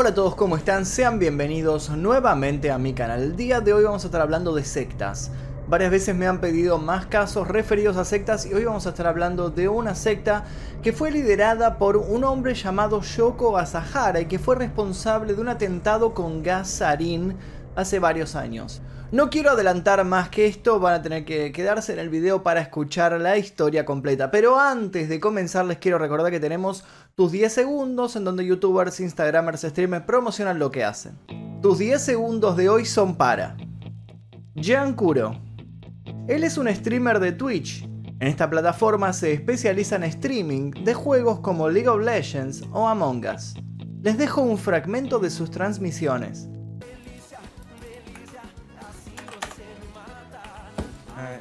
Hola a todos, ¿cómo están? Sean bienvenidos nuevamente a mi canal. El día de hoy vamos a estar hablando de sectas. Varias veces me han pedido más casos referidos a sectas y hoy vamos a estar hablando de una secta que fue liderada por un hombre llamado Yoko Asahara y que fue responsable de un atentado con gas sarín hace varios años. No quiero adelantar más que esto, van a tener que quedarse en el video para escuchar la historia completa. Pero antes de comenzar les quiero recordar que tenemos tus 10 segundos en donde youtubers, instagramers, streamers promocionan lo que hacen. Tus 10 segundos de hoy son para Jean Kuro. Él es un streamer de Twitch. En esta plataforma se especializa en streaming de juegos como League of Legends o Among Us. Les dejo un fragmento de sus transmisiones.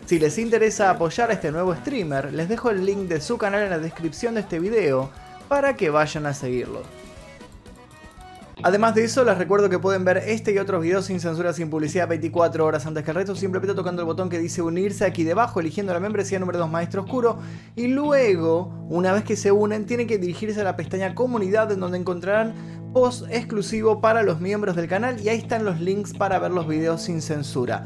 Si les interesa apoyar a este nuevo streamer, les dejo el link de su canal en la descripción de este video para que vayan a seguirlo. Además de eso, les recuerdo que pueden ver este y otros videos sin censura, sin publicidad 24 horas antes que el resto, simplemente tocando el botón que dice unirse aquí debajo, eligiendo la membresía número 2 Maestro Oscuro, y luego, una vez que se unen, tienen que dirigirse a la pestaña comunidad en donde encontrarán post exclusivo para los miembros del canal y ahí están los links para ver los videos sin censura.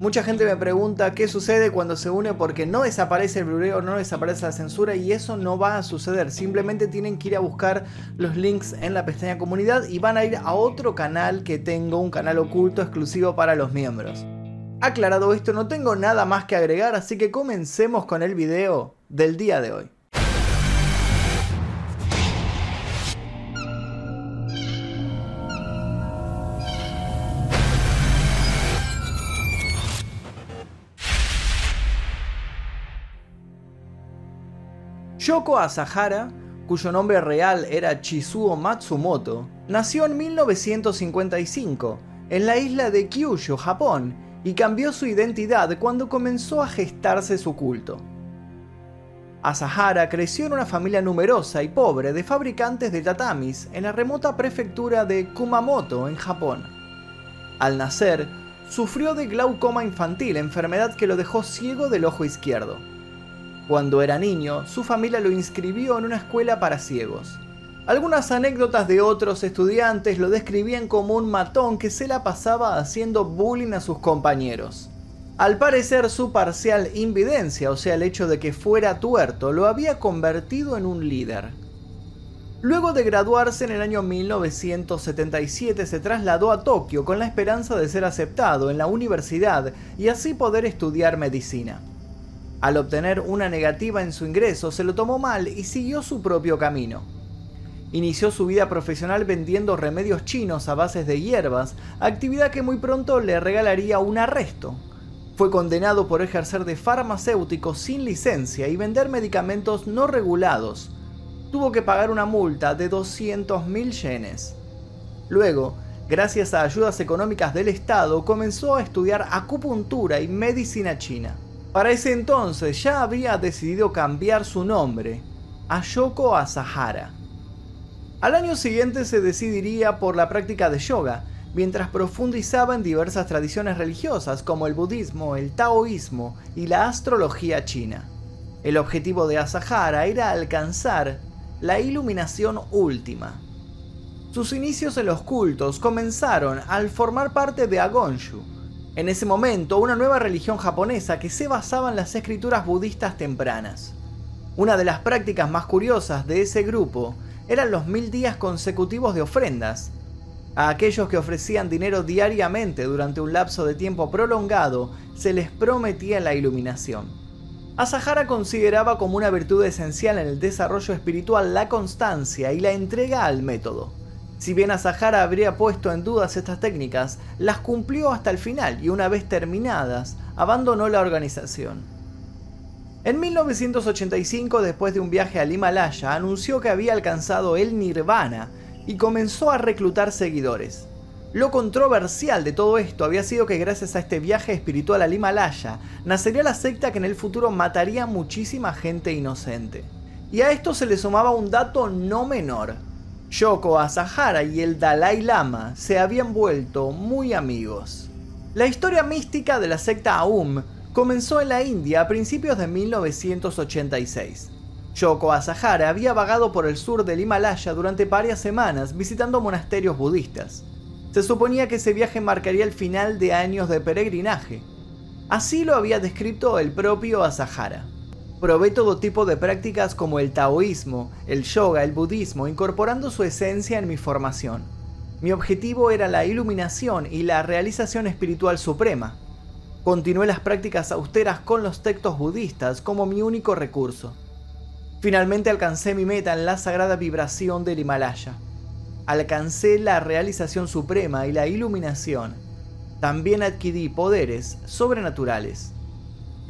Mucha gente me pregunta qué sucede cuando se une porque no desaparece el Blu-ray o no desaparece la censura y eso no va a suceder. Simplemente tienen que ir a buscar los links en la pestaña comunidad y van a ir a otro canal que tengo, un canal oculto exclusivo para los miembros. Aclarado esto, no tengo nada más que agregar, así que comencemos con el video del día de hoy. Yoko Asahara, cuyo nombre real era Chizuo Matsumoto, nació en 1955 en la isla de Kyushu, Japón, y cambió su identidad cuando comenzó a gestarse su culto. Asahara creció en una familia numerosa y pobre de fabricantes de tatamis en la remota prefectura de Kumamoto, en Japón. Al nacer, sufrió de glaucoma infantil, enfermedad que lo dejó ciego del ojo izquierdo. Cuando era niño, su familia lo inscribió en una escuela para ciegos. Algunas anécdotas de otros estudiantes lo describían como un matón que se la pasaba haciendo bullying a sus compañeros. Al parecer su parcial invidencia, o sea el hecho de que fuera tuerto, lo había convertido en un líder. Luego de graduarse en el año 1977 se trasladó a Tokio con la esperanza de ser aceptado en la universidad y así poder estudiar medicina. Al obtener una negativa en su ingreso, se lo tomó mal y siguió su propio camino. Inició su vida profesional vendiendo remedios chinos a bases de hierbas, actividad que muy pronto le regalaría un arresto. Fue condenado por ejercer de farmacéutico sin licencia y vender medicamentos no regulados. Tuvo que pagar una multa de 200.000 yenes. Luego, gracias a ayudas económicas del Estado, comenzó a estudiar acupuntura y medicina china. Para ese entonces ya había decidido cambiar su nombre a Yoko Asahara. Al año siguiente se decidiría por la práctica de yoga, mientras profundizaba en diversas tradiciones religiosas como el budismo, el taoísmo y la astrología china. El objetivo de Asahara era alcanzar la iluminación última. Sus inicios en los cultos comenzaron al formar parte de Agonshu, en ese momento una nueva religión japonesa que se basaba en las escrituras budistas tempranas. Una de las prácticas más curiosas de ese grupo eran los mil días consecutivos de ofrendas. A aquellos que ofrecían dinero diariamente durante un lapso de tiempo prolongado se les prometía la iluminación. Asahara consideraba como una virtud esencial en el desarrollo espiritual la constancia y la entrega al método. Si bien Asahara habría puesto en dudas estas técnicas, las cumplió hasta el final y una vez terminadas, abandonó la organización. En 1985, después de un viaje al Himalaya, anunció que había alcanzado el nirvana y comenzó a reclutar seguidores. Lo controversial de todo esto había sido que gracias a este viaje espiritual al Himalaya, nacería la secta que en el futuro mataría muchísima gente inocente. Y a esto se le sumaba un dato no menor, Yoko Asahara y el Dalai Lama se habían vuelto muy amigos. La historia mística de la secta Aum comenzó en la India a principios de 1986. Shoko Asahara había vagado por el sur del Himalaya durante varias semanas visitando monasterios budistas. Se suponía que ese viaje marcaría el final de años de peregrinaje. Así lo había descrito el propio Asahara. Probé todo tipo de prácticas como el taoísmo, el yoga, el budismo, incorporando su esencia en mi formación. Mi objetivo era la iluminación y la realización espiritual suprema. Continué las prácticas austeras con los textos budistas como mi único recurso. Finalmente alcancé mi meta en la sagrada vibración del Himalaya. Alcancé la realización suprema y la iluminación. También adquirí poderes sobrenaturales.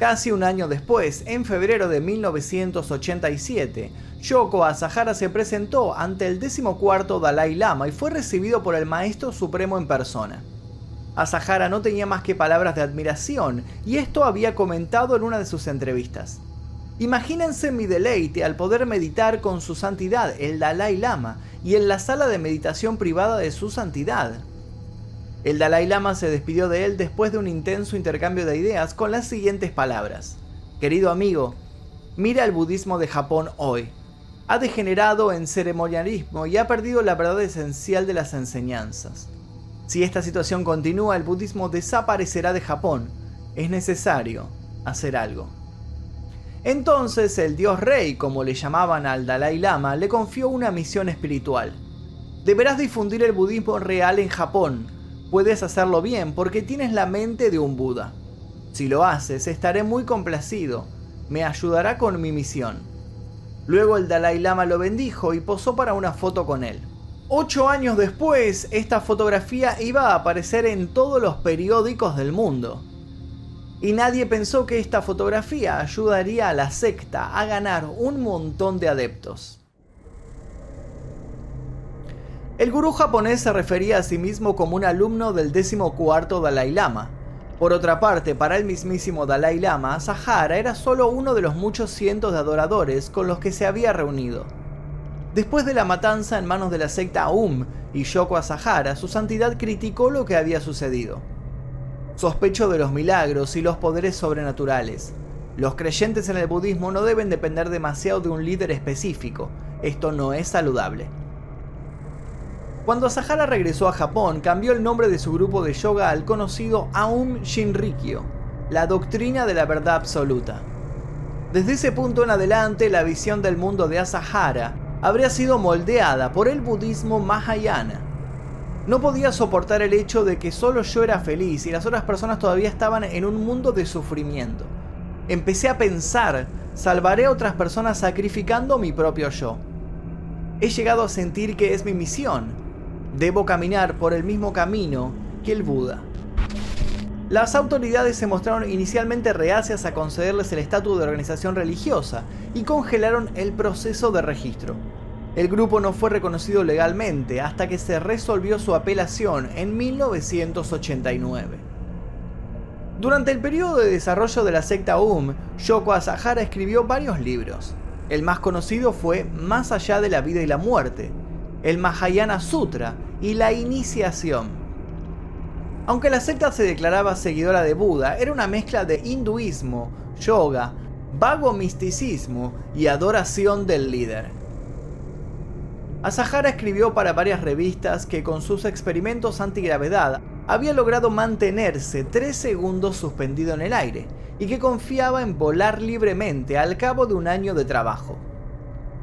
Casi un año después, en febrero de 1987, Yoko Asahara se presentó ante el decimocuarto Dalai Lama y fue recibido por el Maestro Supremo en persona. Asahara no tenía más que palabras de admiración y esto había comentado en una de sus entrevistas. Imagínense mi deleite al poder meditar con su santidad, el Dalai Lama, y en la sala de meditación privada de su santidad. El Dalai Lama se despidió de él después de un intenso intercambio de ideas con las siguientes palabras. Querido amigo, mira el budismo de Japón hoy. Ha degenerado en ceremonialismo y ha perdido la verdad esencial de las enseñanzas. Si esta situación continúa, el budismo desaparecerá de Japón. Es necesario hacer algo. Entonces el dios rey, como le llamaban al Dalai Lama, le confió una misión espiritual. Deberás difundir el budismo real en Japón, Puedes hacerlo bien porque tienes la mente de un Buda. Si lo haces, estaré muy complacido. Me ayudará con mi misión. Luego el Dalai Lama lo bendijo y posó para una foto con él. Ocho años después, esta fotografía iba a aparecer en todos los periódicos del mundo. Y nadie pensó que esta fotografía ayudaría a la secta a ganar un montón de adeptos. El gurú japonés se refería a sí mismo como un alumno del cuarto Dalai Lama. Por otra parte, para el mismísimo Dalai Lama, Sahara era solo uno de los muchos cientos de adoradores con los que se había reunido. Después de la matanza en manos de la secta Aum y Shoko Asahara, su santidad criticó lo que había sucedido. Sospecho de los milagros y los poderes sobrenaturales. Los creyentes en el budismo no deben depender demasiado de un líder específico. Esto no es saludable. Cuando Asahara regresó a Japón, cambió el nombre de su grupo de yoga al conocido Aum Shinrikyo, la doctrina de la verdad absoluta. Desde ese punto en adelante, la visión del mundo de Asahara habría sido moldeada por el budismo Mahayana. No podía soportar el hecho de que solo yo era feliz y las otras personas todavía estaban en un mundo de sufrimiento. Empecé a pensar, salvaré a otras personas sacrificando mi propio yo. He llegado a sentir que es mi misión, Debo caminar por el mismo camino que el Buda. Las autoridades se mostraron inicialmente reacias a concederles el estatus de organización religiosa y congelaron el proceso de registro. El grupo no fue reconocido legalmente hasta que se resolvió su apelación en 1989. Durante el periodo de desarrollo de la secta UM, Yoko Asahara escribió varios libros. El más conocido fue Más allá de la vida y la muerte, el Mahayana Sutra y la iniciación. Aunque la secta se declaraba seguidora de Buda, era una mezcla de hinduismo, yoga, vago misticismo y adoración del líder. Asahara escribió para varias revistas que con sus experimentos antigravedad había logrado mantenerse 3 segundos suspendido en el aire y que confiaba en volar libremente al cabo de un año de trabajo.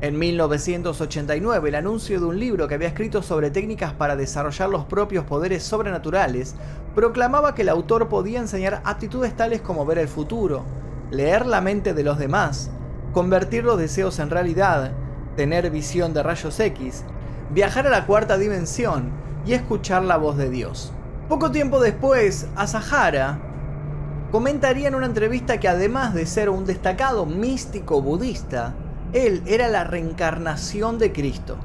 En 1989, el anuncio de un libro que había escrito sobre técnicas para desarrollar los propios poderes sobrenaturales proclamaba que el autor podía enseñar aptitudes tales como ver el futuro, leer la mente de los demás, convertir los deseos en realidad, tener visión de rayos X, viajar a la cuarta dimensión y escuchar la voz de Dios. Poco tiempo después, Asahara comentaría en una entrevista que además de ser un destacado místico budista, él era la reencarnación de Cristo.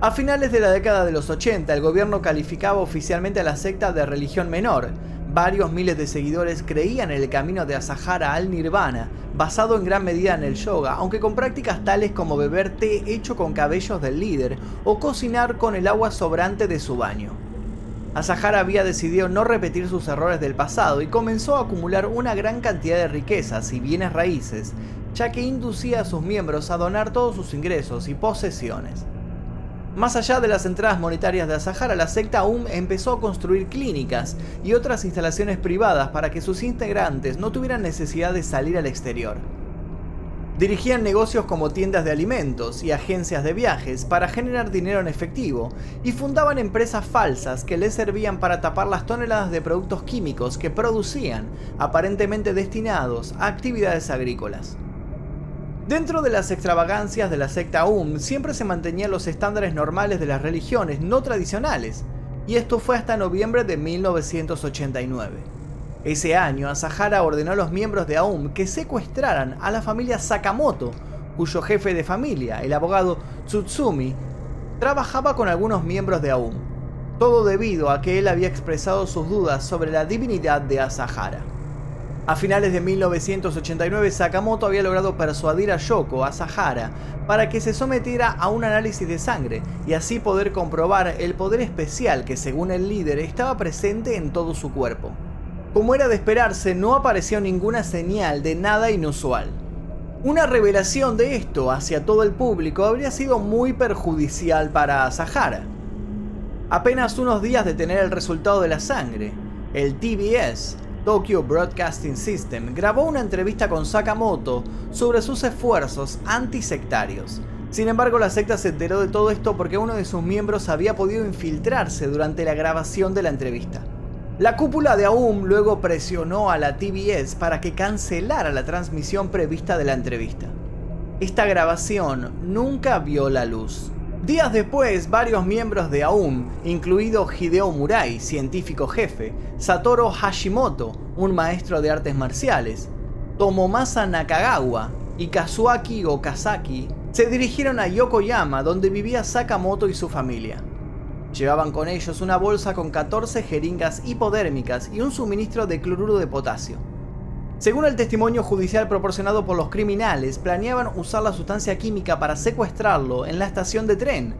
A finales de la década de los 80, el gobierno calificaba oficialmente a la secta de religión menor. Varios miles de seguidores creían en el camino de Asahara al Nirvana, basado en gran medida en el yoga, aunque con prácticas tales como beber té hecho con cabellos del líder o cocinar con el agua sobrante de su baño. Asahara había decidido no repetir sus errores del pasado y comenzó a acumular una gran cantidad de riquezas y bienes raíces ya que inducía a sus miembros a donar todos sus ingresos y posesiones. Más allá de las entradas monetarias de Asahara, la secta aún empezó a construir clínicas y otras instalaciones privadas para que sus integrantes no tuvieran necesidad de salir al exterior. Dirigían negocios como tiendas de alimentos y agencias de viajes para generar dinero en efectivo y fundaban empresas falsas que les servían para tapar las toneladas de productos químicos que producían, aparentemente destinados a actividades agrícolas. Dentro de las extravagancias de la secta UM siempre se mantenían los estándares normales de las religiones no tradicionales, y esto fue hasta noviembre de 1989. Ese año, Asahara ordenó a los miembros de AUM que secuestraran a la familia Sakamoto, cuyo jefe de familia, el abogado Tsutsumi, trabajaba con algunos miembros de AUM. Todo debido a que él había expresado sus dudas sobre la divinidad de Asahara. A finales de 1989, Sakamoto había logrado persuadir a Yoko, Asahara, para que se sometiera a un análisis de sangre y así poder comprobar el poder especial que según el líder estaba presente en todo su cuerpo. Como era de esperarse, no apareció ninguna señal de nada inusual. Una revelación de esto hacia todo el público habría sido muy perjudicial para Sahara. Apenas unos días de tener el resultado de la sangre, el TBS, Tokyo Broadcasting System, grabó una entrevista con Sakamoto sobre sus esfuerzos antisectarios. Sin embargo, la secta se enteró de todo esto porque uno de sus miembros había podido infiltrarse durante la grabación de la entrevista. La cúpula de AUM luego presionó a la TBS para que cancelara la transmisión prevista de la entrevista. Esta grabación nunca vio la luz. Días después, varios miembros de AUM, incluido Hideo Murai, científico jefe, Satoru Hashimoto, un maestro de artes marciales, Tomomasa Nakagawa y Kazuaki Okazaki, se dirigieron a Yokoyama donde vivía Sakamoto y su familia. Llevaban con ellos una bolsa con 14 jeringas hipodérmicas y un suministro de cloruro de potasio. Según el testimonio judicial proporcionado por los criminales, planeaban usar la sustancia química para secuestrarlo en la estación de tren.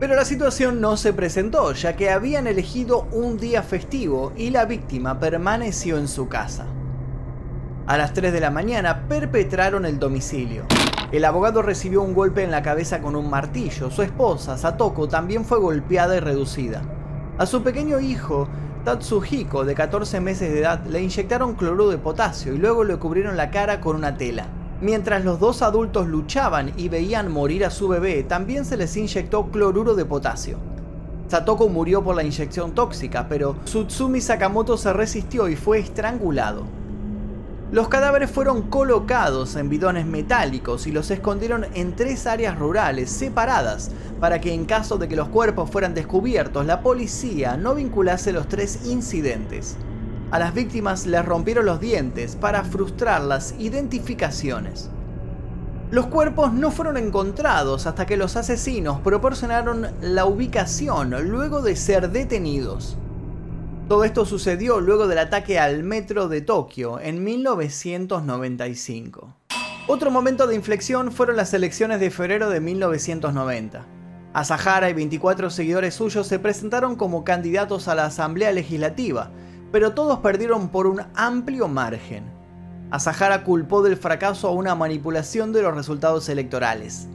Pero la situación no se presentó, ya que habían elegido un día festivo y la víctima permaneció en su casa. A las 3 de la mañana perpetraron el domicilio. El abogado recibió un golpe en la cabeza con un martillo. Su esposa, Satoko, también fue golpeada y reducida. A su pequeño hijo, Tatsuhiko, de 14 meses de edad, le inyectaron cloruro de potasio y luego le cubrieron la cara con una tela. Mientras los dos adultos luchaban y veían morir a su bebé, también se les inyectó cloruro de potasio. Satoko murió por la inyección tóxica, pero Tsutsumi Sakamoto se resistió y fue estrangulado. Los cadáveres fueron colocados en bidones metálicos y los escondieron en tres áreas rurales separadas para que en caso de que los cuerpos fueran descubiertos la policía no vinculase los tres incidentes. A las víctimas les rompieron los dientes para frustrar las identificaciones. Los cuerpos no fueron encontrados hasta que los asesinos proporcionaron la ubicación luego de ser detenidos. Todo esto sucedió luego del ataque al metro de Tokio en 1995. Otro momento de inflexión fueron las elecciones de febrero de 1990. Asahara y 24 seguidores suyos se presentaron como candidatos a la Asamblea Legislativa, pero todos perdieron por un amplio margen. Asahara culpó del fracaso a una manipulación de los resultados electorales.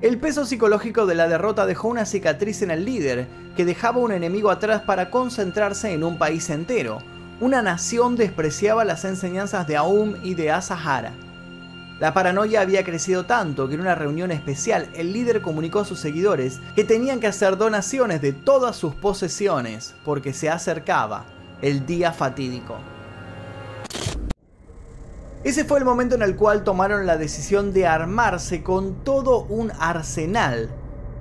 El peso psicológico de la derrota dejó una cicatriz en el líder, que dejaba un enemigo atrás para concentrarse en un país entero. Una nación despreciaba las enseñanzas de Aum y de Asahara. La paranoia había crecido tanto que en una reunión especial el líder comunicó a sus seguidores que tenían que hacer donaciones de todas sus posesiones porque se acercaba el día fatídico. Ese fue el momento en el cual tomaron la decisión de armarse con todo un arsenal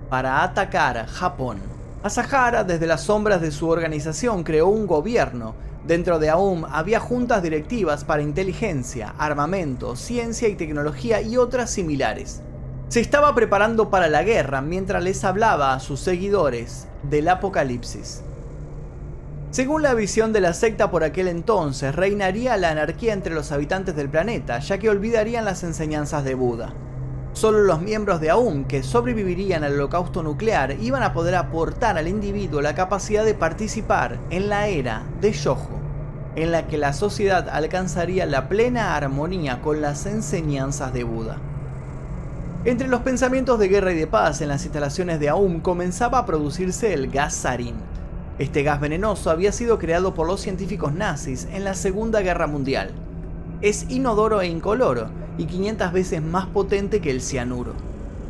para atacar Japón. Asahara, desde las sombras de su organización, creó un gobierno. Dentro de AUM había juntas directivas para inteligencia, armamento, ciencia y tecnología y otras similares. Se estaba preparando para la guerra mientras les hablaba a sus seguidores del apocalipsis. Según la visión de la secta por aquel entonces, reinaría la anarquía entre los habitantes del planeta, ya que olvidarían las enseñanzas de Buda. Solo los miembros de AUM que sobrevivirían al holocausto nuclear iban a poder aportar al individuo la capacidad de participar en la era de Yoho. en la que la sociedad alcanzaría la plena armonía con las enseñanzas de Buda. Entre los pensamientos de guerra y de paz en las instalaciones de Aum comenzaba a producirse el gas sarin. Este gas venenoso había sido creado por los científicos nazis en la Segunda Guerra Mundial. Es inodoro e incoloro y 500 veces más potente que el cianuro.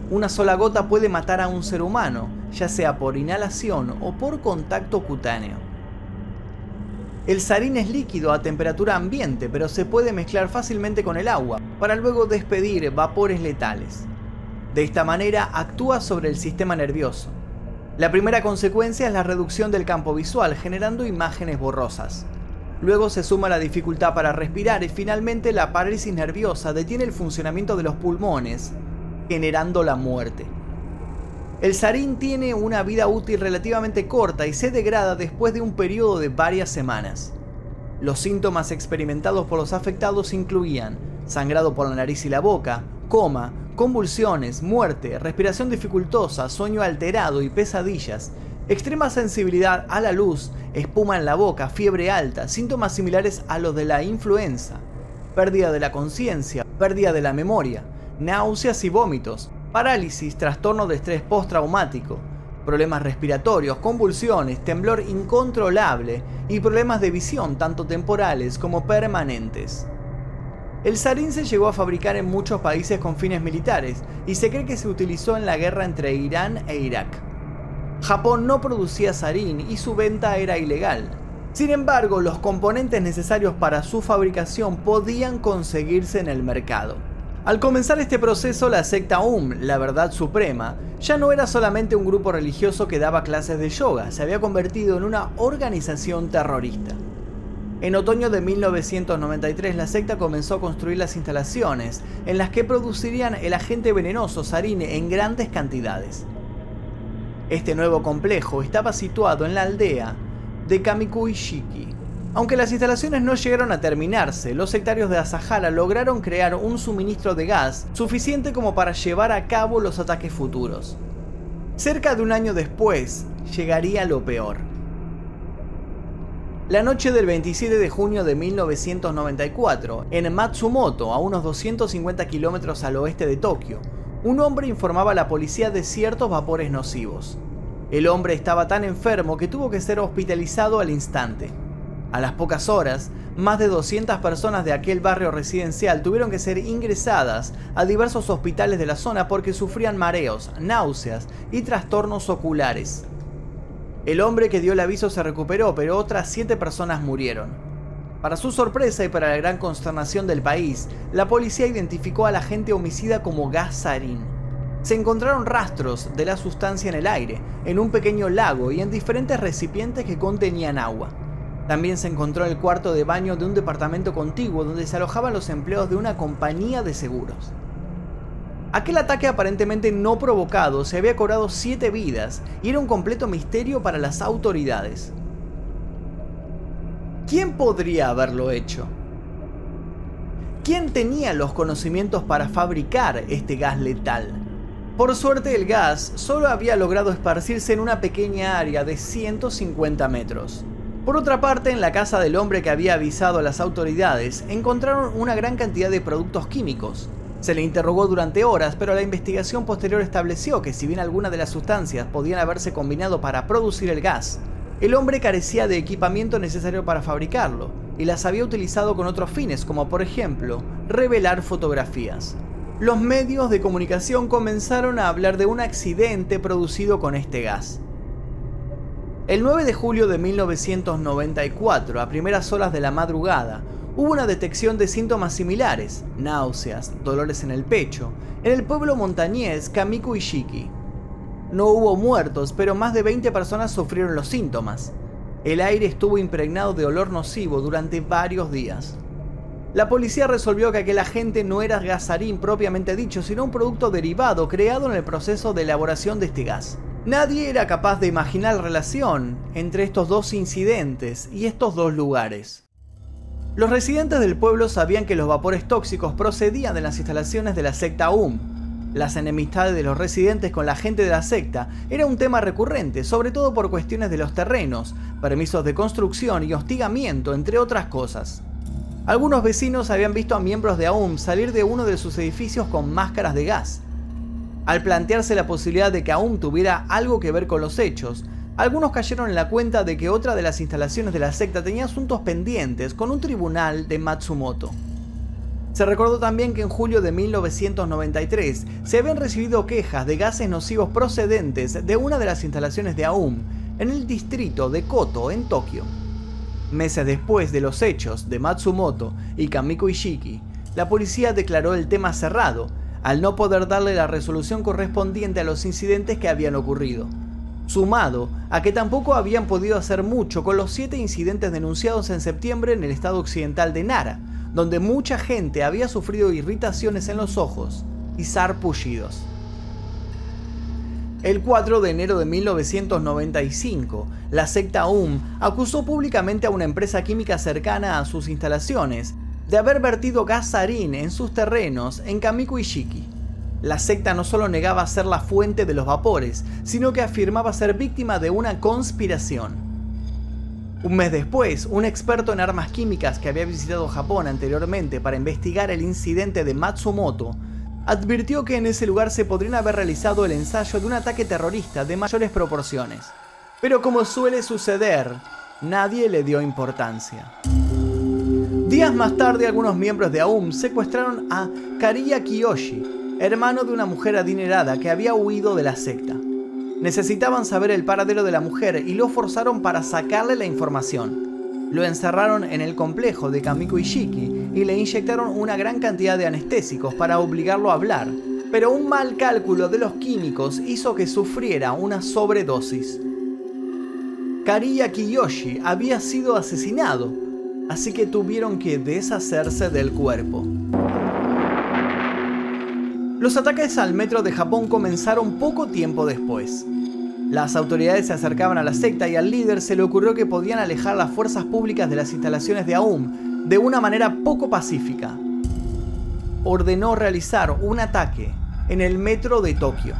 Una sola gota puede matar a un ser humano, ya sea por inhalación o por contacto cutáneo. El sarín es líquido a temperatura ambiente, pero se puede mezclar fácilmente con el agua, para luego despedir vapores letales. De esta manera actúa sobre el sistema nervioso. La primera consecuencia es la reducción del campo visual, generando imágenes borrosas. Luego se suma la dificultad para respirar y finalmente la parálisis nerviosa detiene el funcionamiento de los pulmones, generando la muerte. El sarín tiene una vida útil relativamente corta y se degrada después de un periodo de varias semanas. Los síntomas experimentados por los afectados incluían sangrado por la nariz y la boca, coma, convulsiones, muerte, respiración dificultosa, sueño alterado y pesadillas, extrema sensibilidad a la luz, espuma en la boca, fiebre alta, síntomas similares a los de la influenza, pérdida de la conciencia, pérdida de la memoria, náuseas y vómitos, parálisis, trastorno de estrés postraumático, problemas respiratorios, convulsiones, temblor incontrolable y problemas de visión tanto temporales como permanentes. El sarín se llegó a fabricar en muchos países con fines militares y se cree que se utilizó en la guerra entre Irán e Irak. Japón no producía sarín y su venta era ilegal. Sin embargo, los componentes necesarios para su fabricación podían conseguirse en el mercado. Al comenzar este proceso, la secta Um, la verdad suprema, ya no era solamente un grupo religioso que daba clases de yoga, se había convertido en una organización terrorista. En otoño de 1993 la secta comenzó a construir las instalaciones en las que producirían el agente venenoso sarine en grandes cantidades. Este nuevo complejo estaba situado en la aldea de Kamikuishiki, aunque las instalaciones no llegaron a terminarse, los sectarios de Asahara lograron crear un suministro de gas suficiente como para llevar a cabo los ataques futuros. Cerca de un año después, llegaría lo peor. La noche del 27 de junio de 1994, en Matsumoto, a unos 250 kilómetros al oeste de Tokio, un hombre informaba a la policía de ciertos vapores nocivos. El hombre estaba tan enfermo que tuvo que ser hospitalizado al instante. A las pocas horas, más de 200 personas de aquel barrio residencial tuvieron que ser ingresadas a diversos hospitales de la zona porque sufrían mareos, náuseas y trastornos oculares. El hombre que dio el aviso se recuperó, pero otras 7 personas murieron. Para su sorpresa y para la gran consternación del país, la policía identificó al agente homicida como gas. Se encontraron rastros de la sustancia en el aire, en un pequeño lago y en diferentes recipientes que contenían agua. También se encontró el cuarto de baño de un departamento contiguo donde se alojaban los empleados de una compañía de seguros. Aquel ataque aparentemente no provocado se había cobrado siete vidas y era un completo misterio para las autoridades. ¿Quién podría haberlo hecho? ¿Quién tenía los conocimientos para fabricar este gas letal? Por suerte el gas solo había logrado esparcirse en una pequeña área de 150 metros. Por otra parte, en la casa del hombre que había avisado a las autoridades, encontraron una gran cantidad de productos químicos. Se le interrogó durante horas, pero la investigación posterior estableció que si bien algunas de las sustancias podían haberse combinado para producir el gas, el hombre carecía de equipamiento necesario para fabricarlo, y las había utilizado con otros fines, como por ejemplo, revelar fotografías. Los medios de comunicación comenzaron a hablar de un accidente producido con este gas. El 9 de julio de 1994, a primeras horas de la madrugada, hubo una detección de síntomas similares, náuseas, dolores en el pecho, en el pueblo montañés Kamiku Ishiki. No hubo muertos, pero más de 20 personas sufrieron los síntomas. El aire estuvo impregnado de olor nocivo durante varios días. La policía resolvió que aquel agente no era gasarín propiamente dicho, sino un producto derivado creado en el proceso de elaboración de este gas. Nadie era capaz de imaginar relación entre estos dos incidentes y estos dos lugares. Los residentes del pueblo sabían que los vapores tóxicos procedían de las instalaciones de la secta UM. Las enemistades de los residentes con la gente de la secta era un tema recurrente, sobre todo por cuestiones de los terrenos, permisos de construcción y hostigamiento, entre otras cosas. Algunos vecinos habían visto a miembros de AUM salir de uno de sus edificios con máscaras de gas. Al plantearse la posibilidad de que AUM tuviera algo que ver con los hechos, algunos cayeron en la cuenta de que otra de las instalaciones de la secta tenía asuntos pendientes con un tribunal de Matsumoto. Se recordó también que en julio de 1993 se habían recibido quejas de gases nocivos procedentes de una de las instalaciones de AUM en el distrito de Koto, en Tokio. Meses después de los hechos de Matsumoto y Kamiko Ishiki, la policía declaró el tema cerrado, al no poder darle la resolución correspondiente a los incidentes que habían ocurrido sumado a que tampoco habían podido hacer mucho con los siete incidentes denunciados en septiembre en el estado occidental de Nara, donde mucha gente había sufrido irritaciones en los ojos y sarpullidos. El 4 de enero de 1995, la secta UM acusó públicamente a una empresa química cercana a sus instalaciones de haber vertido gas sarín en sus terrenos en Kamiko Ishiki. La secta no solo negaba ser la fuente de los vapores, sino que afirmaba ser víctima de una conspiración. Un mes después, un experto en armas químicas que había visitado Japón anteriormente para investigar el incidente de Matsumoto, advirtió que en ese lugar se podrían haber realizado el ensayo de un ataque terrorista de mayores proporciones. Pero como suele suceder, nadie le dio importancia. Días más tarde, algunos miembros de AUM secuestraron a Kariya Kiyoshi, hermano de una mujer adinerada que había huido de la secta. Necesitaban saber el paradero de la mujer y lo forzaron para sacarle la información. Lo encerraron en el complejo de Kamiko Ishiki y le inyectaron una gran cantidad de anestésicos para obligarlo a hablar, pero un mal cálculo de los químicos hizo que sufriera una sobredosis. Kariya Kiyoshi había sido asesinado, así que tuvieron que deshacerse del cuerpo. Los ataques al metro de Japón comenzaron poco tiempo después. Las autoridades se acercaban a la secta y al líder se le ocurrió que podían alejar las fuerzas públicas de las instalaciones de AUM de una manera poco pacífica. Ordenó realizar un ataque en el metro de Tokio.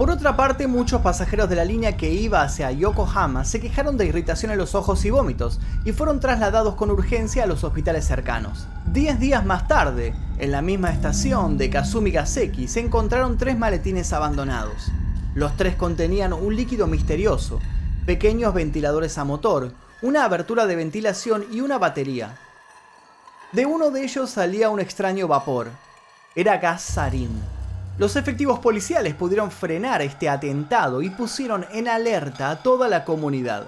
Por otra parte, muchos pasajeros de la línea que iba hacia Yokohama se quejaron de irritación en los ojos y vómitos y fueron trasladados con urgencia a los hospitales cercanos. Diez días más tarde, en la misma estación de Kazumi Gaseki se encontraron tres maletines abandonados. Los tres contenían un líquido misterioso, pequeños ventiladores a motor, una abertura de ventilación y una batería. De uno de ellos salía un extraño vapor. Era gas sarín. Los efectivos policiales pudieron frenar este atentado y pusieron en alerta a toda la comunidad.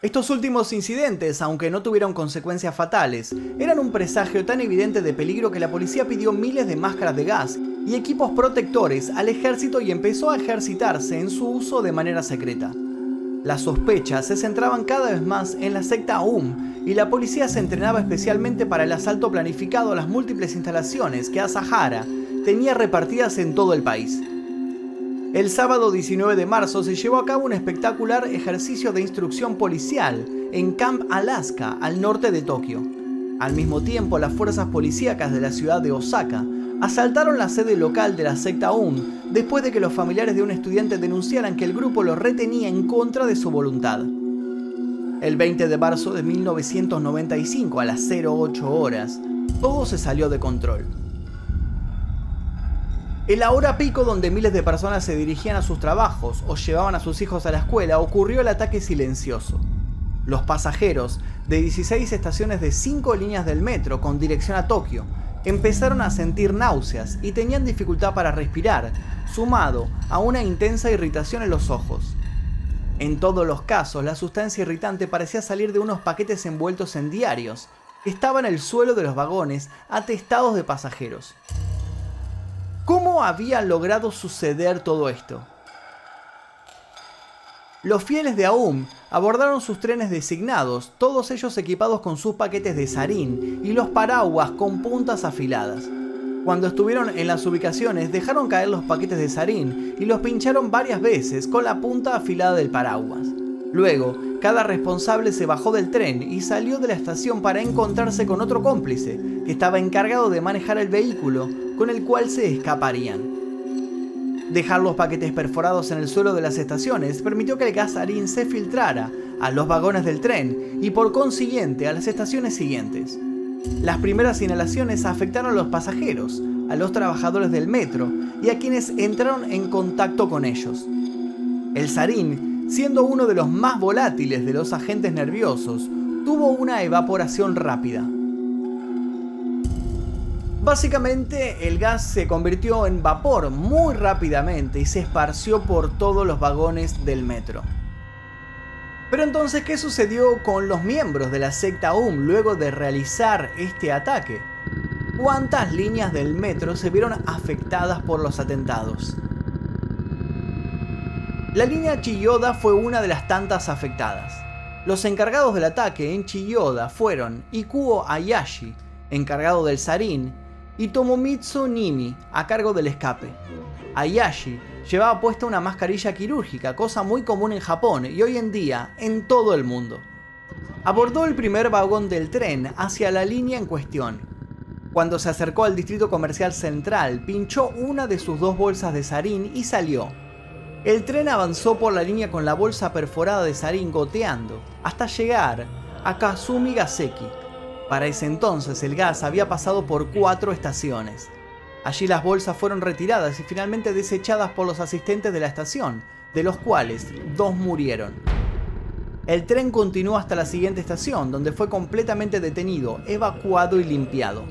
Estos últimos incidentes, aunque no tuvieron consecuencias fatales, eran un presagio tan evidente de peligro que la policía pidió miles de máscaras de gas y equipos protectores al ejército y empezó a ejercitarse en su uso de manera secreta. Las sospechas se centraban cada vez más en la secta UM y la policía se entrenaba especialmente para el asalto planificado a las múltiples instalaciones que Asahara tenía repartidas en todo el país. El sábado 19 de marzo se llevó a cabo un espectacular ejercicio de instrucción policial en Camp Alaska, al norte de Tokio. Al mismo tiempo, las fuerzas policíacas de la ciudad de Osaka asaltaron la sede local de la secta UM después de que los familiares de un estudiante denunciaran que el grupo lo retenía en contra de su voluntad. El 20 de marzo de 1995 a las 08 horas, todo se salió de control. En la hora pico donde miles de personas se dirigían a sus trabajos o llevaban a sus hijos a la escuela, ocurrió el ataque silencioso. Los pasajeros de 16 estaciones de 5 líneas del metro con dirección a Tokio empezaron a sentir náuseas y tenían dificultad para respirar, sumado a una intensa irritación en los ojos. En todos los casos, la sustancia irritante parecía salir de unos paquetes envueltos en diarios, que estaban en el suelo de los vagones atestados de pasajeros. ¿Cómo había logrado suceder todo esto? Los fieles de Aum abordaron sus trenes designados, todos ellos equipados con sus paquetes de sarín y los paraguas con puntas afiladas. Cuando estuvieron en las ubicaciones dejaron caer los paquetes de sarín y los pincharon varias veces con la punta afilada del paraguas. Luego, cada responsable se bajó del tren y salió de la estación para encontrarse con otro cómplice, que estaba encargado de manejar el vehículo con el cual se escaparían. Dejar los paquetes perforados en el suelo de las estaciones permitió que el gas harín se filtrara a los vagones del tren y por consiguiente a las estaciones siguientes. Las primeras inhalaciones afectaron a los pasajeros, a los trabajadores del metro y a quienes entraron en contacto con ellos. El sarín, siendo uno de los más volátiles de los agentes nerviosos, tuvo una evaporación rápida. Básicamente el gas se convirtió en vapor muy rápidamente y se esparció por todos los vagones del metro. Pero entonces, ¿qué sucedió con los miembros de la secta UM luego de realizar este ataque? ¿Cuántas líneas del metro se vieron afectadas por los atentados? La línea Chiyoda fue una de las tantas afectadas. Los encargados del ataque en Chiyoda fueron Ikuo Ayashi, encargado del Sarin, y Tomomitsu Nimi, a cargo del escape. Ayashi llevaba puesta una mascarilla quirúrgica, cosa muy común en Japón y hoy en día en todo el mundo. Abordó el primer vagón del tren hacia la línea en cuestión. Cuando se acercó al distrito comercial central, pinchó una de sus dos bolsas de sarín y salió. El tren avanzó por la línea con la bolsa perforada de sarín goteando, hasta llegar a Kazumi Gaseki, para ese entonces el gas había pasado por cuatro estaciones. Allí las bolsas fueron retiradas y finalmente desechadas por los asistentes de la estación, de los cuales dos murieron. El tren continuó hasta la siguiente estación, donde fue completamente detenido, evacuado y limpiado.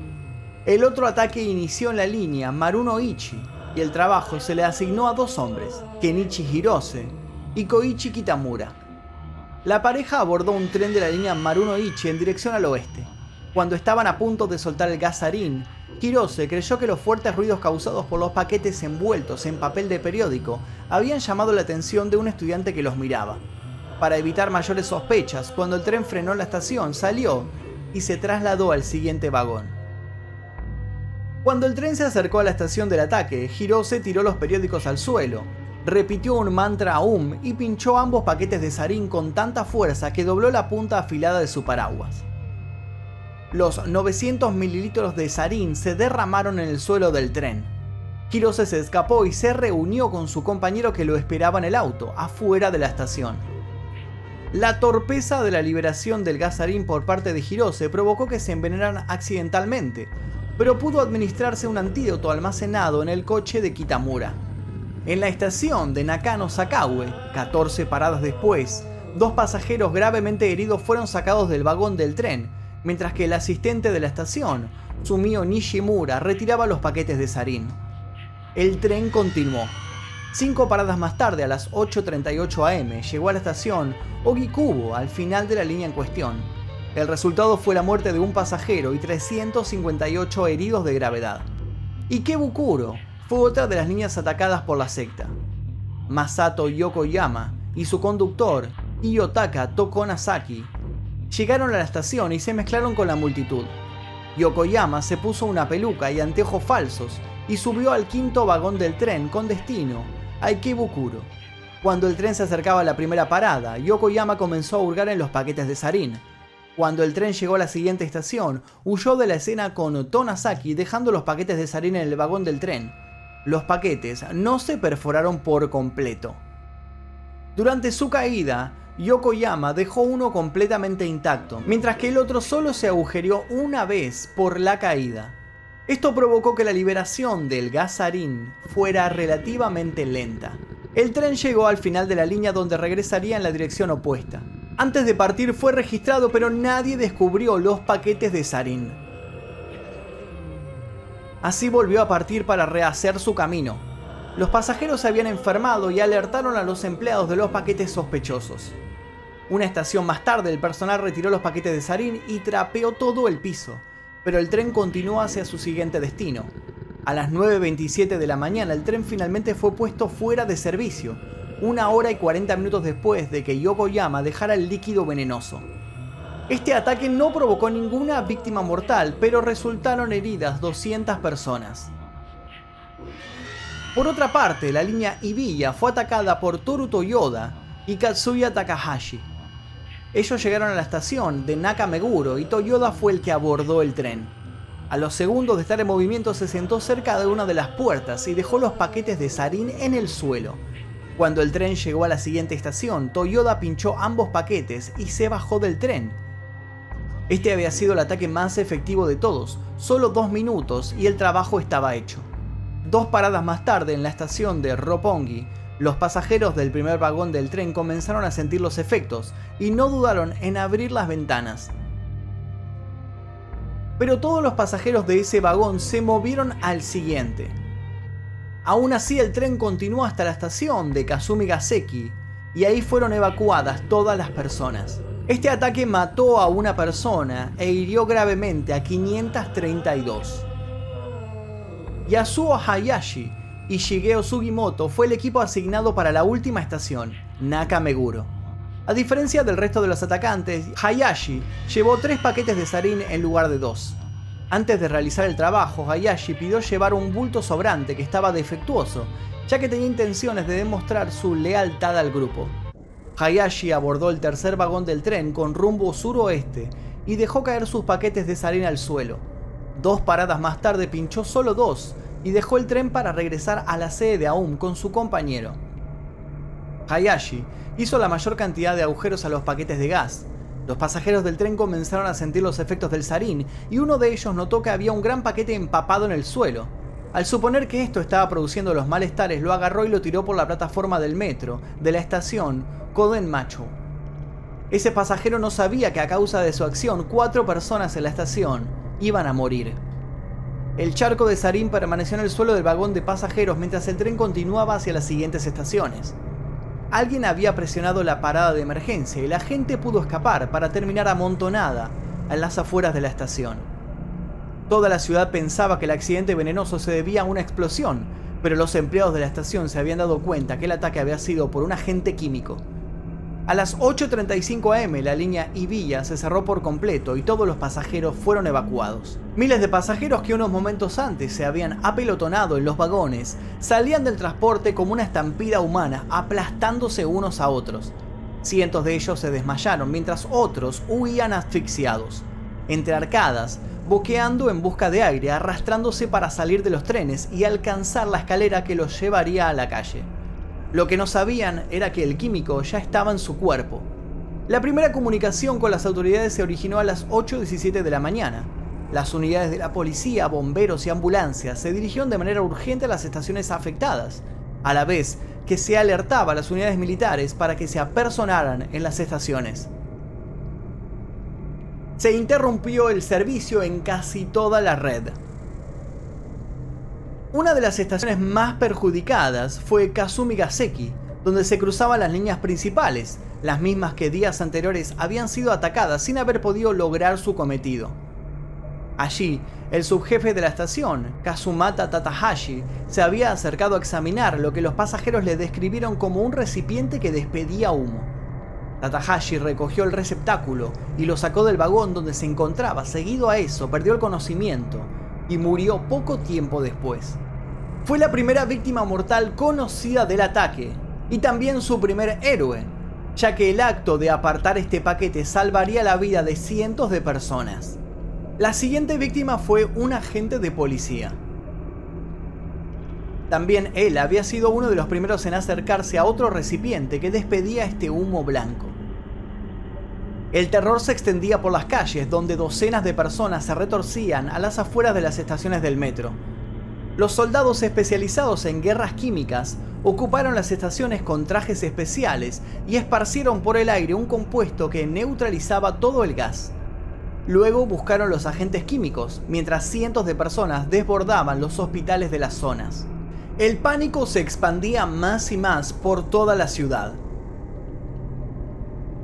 El otro ataque inició en la línea Maruno Ichi, y el trabajo se le asignó a dos hombres, Kenichi Hirose y Koichi Kitamura. La pareja abordó un tren de la línea Maruno Ichi en dirección al oeste. Cuando estaban a punto de soltar el gasarín, Hirose creyó que los fuertes ruidos causados por los paquetes envueltos en papel de periódico habían llamado la atención de un estudiante que los miraba. Para evitar mayores sospechas, cuando el tren frenó en la estación, salió y se trasladó al siguiente vagón. Cuando el tren se acercó a la estación del ataque, Hirose tiró los periódicos al suelo, repitió un mantra aum y pinchó ambos paquetes de sarín con tanta fuerza que dobló la punta afilada de su paraguas. Los 900 mililitros de sarín se derramaron en el suelo del tren. Hirose se escapó y se reunió con su compañero que lo esperaba en el auto, afuera de la estación. La torpeza de la liberación del gasarín por parte de Hirose provocó que se envenenaran accidentalmente, pero pudo administrarse un antídoto almacenado en el coche de Kitamura. En la estación de Nakano Sakaue, 14 paradas después, dos pasajeros gravemente heridos fueron sacados del vagón del tren mientras que el asistente de la estación, Sumio Nishimura, retiraba los paquetes de sarín. El tren continuó. Cinco paradas más tarde, a las 8.38 am, llegó a la estación Ogikubo, al final de la línea en cuestión. El resultado fue la muerte de un pasajero y 358 heridos de gravedad. Ikebukuro fue otra de las líneas atacadas por la secta. Masato Yokoyama y su conductor, Iyotaka Tokonasaki, Llegaron a la estación y se mezclaron con la multitud. Yokoyama se puso una peluca y anteojos falsos y subió al quinto vagón del tren con destino a Ikebukuro. Cuando el tren se acercaba a la primera parada, Yokoyama comenzó a hurgar en los paquetes de sarín. Cuando el tren llegó a la siguiente estación, huyó de la escena con Tonasaki dejando los paquetes de sarín en el vagón del tren. Los paquetes no se perforaron por completo. Durante su caída, Yokoyama dejó uno completamente intacto, mientras que el otro solo se agujereó una vez por la caída. Esto provocó que la liberación del gasarín fuera relativamente lenta. El tren llegó al final de la línea donde regresaría en la dirección opuesta. Antes de partir fue registrado pero nadie descubrió los paquetes de sarín. Así volvió a partir para rehacer su camino. Los pasajeros se habían enfermado y alertaron a los empleados de los paquetes sospechosos. Una estación más tarde, el personal retiró los paquetes de sarín y trapeó todo el piso, pero el tren continuó hacia su siguiente destino. A las 9.27 de la mañana, el tren finalmente fue puesto fuera de servicio, una hora y 40 minutos después de que Yokoyama dejara el líquido venenoso. Este ataque no provocó ninguna víctima mortal, pero resultaron heridas 200 personas. Por otra parte, la línea Ibiya fue atacada por Toru Toyoda, y Katsuya Takahashi. Ellos llegaron a la estación de Nakameguro y Toyoda fue el que abordó el tren. A los segundos de estar en movimiento se sentó cerca de una de las puertas y dejó los paquetes de sarín en el suelo. Cuando el tren llegó a la siguiente estación, Toyoda pinchó ambos paquetes y se bajó del tren. Este había sido el ataque más efectivo de todos, solo dos minutos y el trabajo estaba hecho. Dos paradas más tarde, en la estación de Roppongi, los pasajeros del primer vagón del tren comenzaron a sentir los efectos y no dudaron en abrir las ventanas. Pero todos los pasajeros de ese vagón se movieron al siguiente. Aún así el tren continuó hasta la estación de Kazumi Gaseki y ahí fueron evacuadas todas las personas. Este ataque mató a una persona e hirió gravemente a 532. Yasuo Hayashi y Shigeo Sugimoto fue el equipo asignado para la última estación, Nakameguro. A diferencia del resto de los atacantes, Hayashi llevó tres paquetes de sarín en lugar de dos. Antes de realizar el trabajo, Hayashi pidió llevar un bulto sobrante que estaba defectuoso, ya que tenía intenciones de demostrar su lealtad al grupo. Hayashi abordó el tercer vagón del tren con rumbo suroeste y dejó caer sus paquetes de sarín al suelo. Dos paradas más tarde pinchó solo dos y dejó el tren para regresar a la sede de Aum con su compañero. Hayashi hizo la mayor cantidad de agujeros a los paquetes de gas. Los pasajeros del tren comenzaron a sentir los efectos del sarín y uno de ellos notó que había un gran paquete empapado en el suelo. Al suponer que esto estaba produciendo los malestares, lo agarró y lo tiró por la plataforma del metro de la estación Koden Macho. Ese pasajero no sabía que a causa de su acción cuatro personas en la estación iban a morir. El charco de sarín permaneció en el suelo del vagón de pasajeros mientras el tren continuaba hacia las siguientes estaciones. Alguien había presionado la parada de emergencia y la gente pudo escapar para terminar amontonada en las afueras de la estación. Toda la ciudad pensaba que el accidente venenoso se debía a una explosión, pero los empleados de la estación se habían dado cuenta que el ataque había sido por un agente químico. A las 8.35 am la línea Ibiya se cerró por completo y todos los pasajeros fueron evacuados. Miles de pasajeros que unos momentos antes se habían apelotonado en los vagones salían del transporte como una estampida humana, aplastándose unos a otros. Cientos de ellos se desmayaron mientras otros huían asfixiados. Entre arcadas, boqueando en busca de aire, arrastrándose para salir de los trenes y alcanzar la escalera que los llevaría a la calle. Lo que no sabían era que el químico ya estaba en su cuerpo. La primera comunicación con las autoridades se originó a las 8.17 de la mañana. Las unidades de la policía, bomberos y ambulancias se dirigieron de manera urgente a las estaciones afectadas, a la vez que se alertaba a las unidades militares para que se apersonaran en las estaciones. Se interrumpió el servicio en casi toda la red. Una de las estaciones más perjudicadas fue Kazumi Gaseki, donde se cruzaban las líneas principales, las mismas que días anteriores habían sido atacadas sin haber podido lograr su cometido. Allí, el subjefe de la estación, Kazumata Tatahashi, se había acercado a examinar lo que los pasajeros le describieron como un recipiente que despedía humo. Tatahashi recogió el receptáculo y lo sacó del vagón donde se encontraba. Seguido a eso, perdió el conocimiento y murió poco tiempo después fue la primera víctima mortal conocida del ataque y también su primer héroe, ya que el acto de apartar este paquete salvaría la vida de cientos de personas. La siguiente víctima fue un agente de policía. También él había sido uno de los primeros en acercarse a otro recipiente que despedía este humo blanco. El terror se extendía por las calles donde docenas de personas se retorcían a las afueras de las estaciones del metro, los soldados especializados en guerras químicas ocuparon las estaciones con trajes especiales y esparcieron por el aire un compuesto que neutralizaba todo el gas. Luego buscaron los agentes químicos, mientras cientos de personas desbordaban los hospitales de las zonas. El pánico se expandía más y más por toda la ciudad.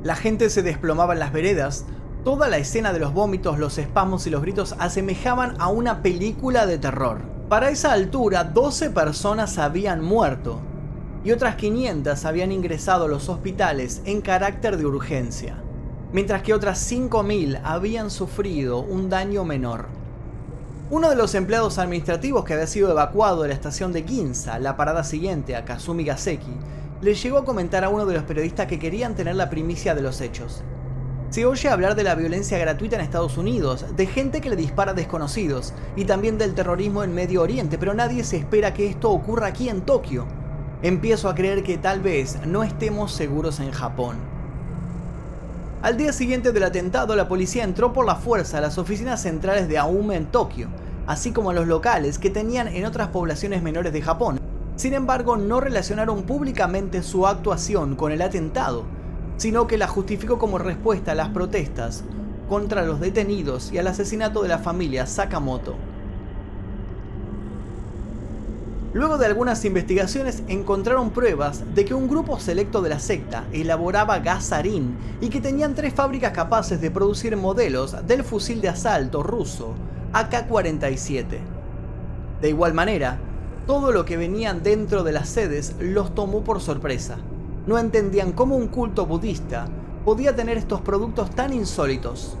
La gente se desplomaba en las veredas, toda la escena de los vómitos, los espasmos y los gritos asemejaban a una película de terror. Para esa altura, 12 personas habían muerto y otras 500 habían ingresado a los hospitales en carácter de urgencia, mientras que otras 5.000 habían sufrido un daño menor. Uno de los empleados administrativos que había sido evacuado de la estación de Ginza, la parada siguiente a Kazumi Gaseki, le llegó a comentar a uno de los periodistas que querían tener la primicia de los hechos. Se oye hablar de la violencia gratuita en Estados Unidos, de gente que le dispara a desconocidos y también del terrorismo en Medio Oriente, pero nadie se espera que esto ocurra aquí en Tokio. Empiezo a creer que tal vez no estemos seguros en Japón. Al día siguiente del atentado, la policía entró por la fuerza a las oficinas centrales de AUM en Tokio, así como a los locales que tenían en otras poblaciones menores de Japón, sin embargo, no relacionaron públicamente su actuación con el atentado, sino que la justificó como respuesta a las protestas contra los detenidos y al asesinato de la familia Sakamoto. Luego de algunas investigaciones encontraron pruebas de que un grupo selecto de la secta elaboraba gas sarín y que tenían tres fábricas capaces de producir modelos del fusil de asalto ruso AK-47. De igual manera, todo lo que venían dentro de las sedes los tomó por sorpresa. No entendían cómo un culto budista podía tener estos productos tan insólitos.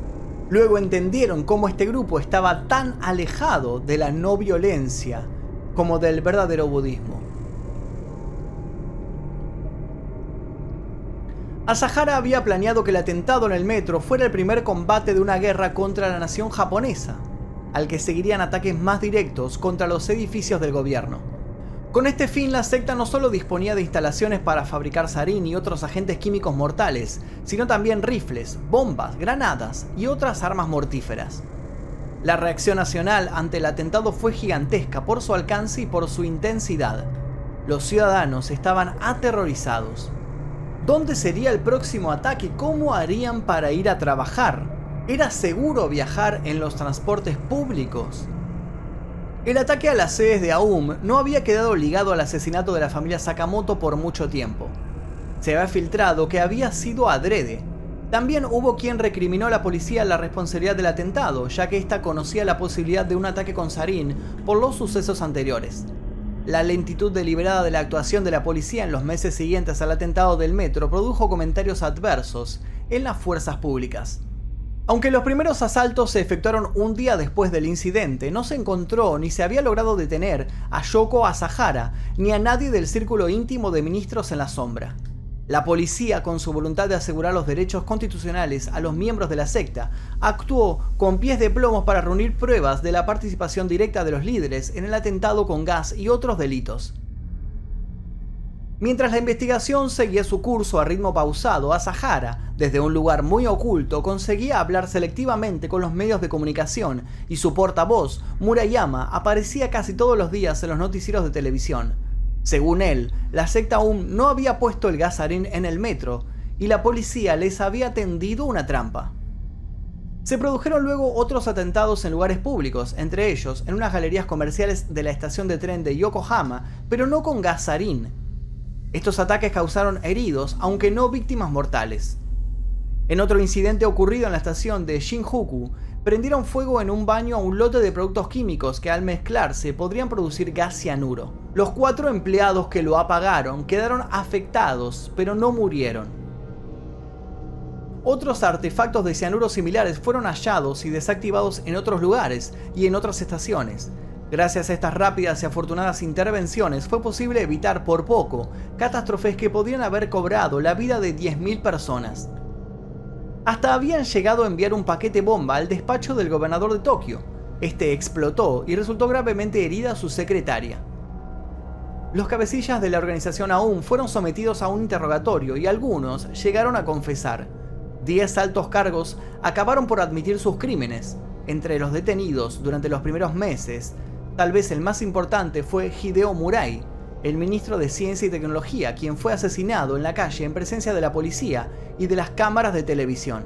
Luego entendieron cómo este grupo estaba tan alejado de la no violencia como del verdadero budismo. Asahara había planeado que el atentado en el metro fuera el primer combate de una guerra contra la nación japonesa, al que seguirían ataques más directos contra los edificios del gobierno. Con este fin, la secta no solo disponía de instalaciones para fabricar sarín y otros agentes químicos mortales, sino también rifles, bombas, granadas y otras armas mortíferas. La reacción nacional ante el atentado fue gigantesca por su alcance y por su intensidad. Los ciudadanos estaban aterrorizados. ¿Dónde sería el próximo ataque? ¿Cómo harían para ir a trabajar? ¿Era seguro viajar en los transportes públicos? El ataque a las sedes de AUM no había quedado ligado al asesinato de la familia Sakamoto por mucho tiempo. Se había filtrado que había sido adrede. También hubo quien recriminó a la policía la responsabilidad del atentado, ya que ésta conocía la posibilidad de un ataque con sarín por los sucesos anteriores. La lentitud deliberada de la actuación de la policía en los meses siguientes al atentado del metro produjo comentarios adversos en las fuerzas públicas. Aunque los primeros asaltos se efectuaron un día después del incidente, no se encontró ni se había logrado detener a Yoko Asahara ni a nadie del círculo íntimo de ministros en la sombra. La policía, con su voluntad de asegurar los derechos constitucionales a los miembros de la secta, actuó con pies de plomo para reunir pruebas de la participación directa de los líderes en el atentado con gas y otros delitos. Mientras la investigación seguía su curso a ritmo pausado, Asahara, desde un lugar muy oculto, conseguía hablar selectivamente con los medios de comunicación y su portavoz, Murayama, aparecía casi todos los días en los noticieros de televisión. Según él, la secta aún no había puesto el gasarín en el metro y la policía les había tendido una trampa. Se produjeron luego otros atentados en lugares públicos, entre ellos en unas galerías comerciales de la estación de tren de Yokohama, pero no con gasarín, estos ataques causaron heridos, aunque no víctimas mortales. En otro incidente ocurrido en la estación de Shinjuku, prendieron fuego en un baño a un lote de productos químicos que al mezclarse podrían producir gas cianuro. Los cuatro empleados que lo apagaron quedaron afectados, pero no murieron. Otros artefactos de cianuro similares fueron hallados y desactivados en otros lugares y en otras estaciones, Gracias a estas rápidas y afortunadas intervenciones fue posible evitar por poco catástrofes que podrían haber cobrado la vida de 10.000 personas. Hasta habían llegado a enviar un paquete bomba al despacho del gobernador de Tokio. Este explotó y resultó gravemente herida su secretaria. Los cabecillas de la organización aún fueron sometidos a un interrogatorio y algunos llegaron a confesar. Diez altos cargos acabaron por admitir sus crímenes. Entre los detenidos durante los primeros meses Tal vez el más importante fue Hideo Murai, el ministro de Ciencia y Tecnología, quien fue asesinado en la calle en presencia de la policía y de las cámaras de televisión.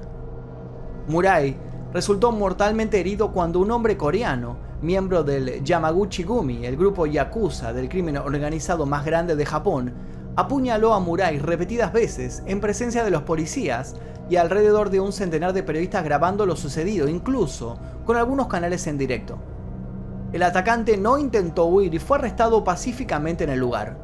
Murai resultó mortalmente herido cuando un hombre coreano, miembro del Yamaguchi Gumi, el grupo Yakuza del crimen organizado más grande de Japón, apuñaló a Murai repetidas veces en presencia de los policías y alrededor de un centenar de periodistas grabando lo sucedido, incluso con algunos canales en directo. El atacante no intentó huir y fue arrestado pacíficamente en el lugar.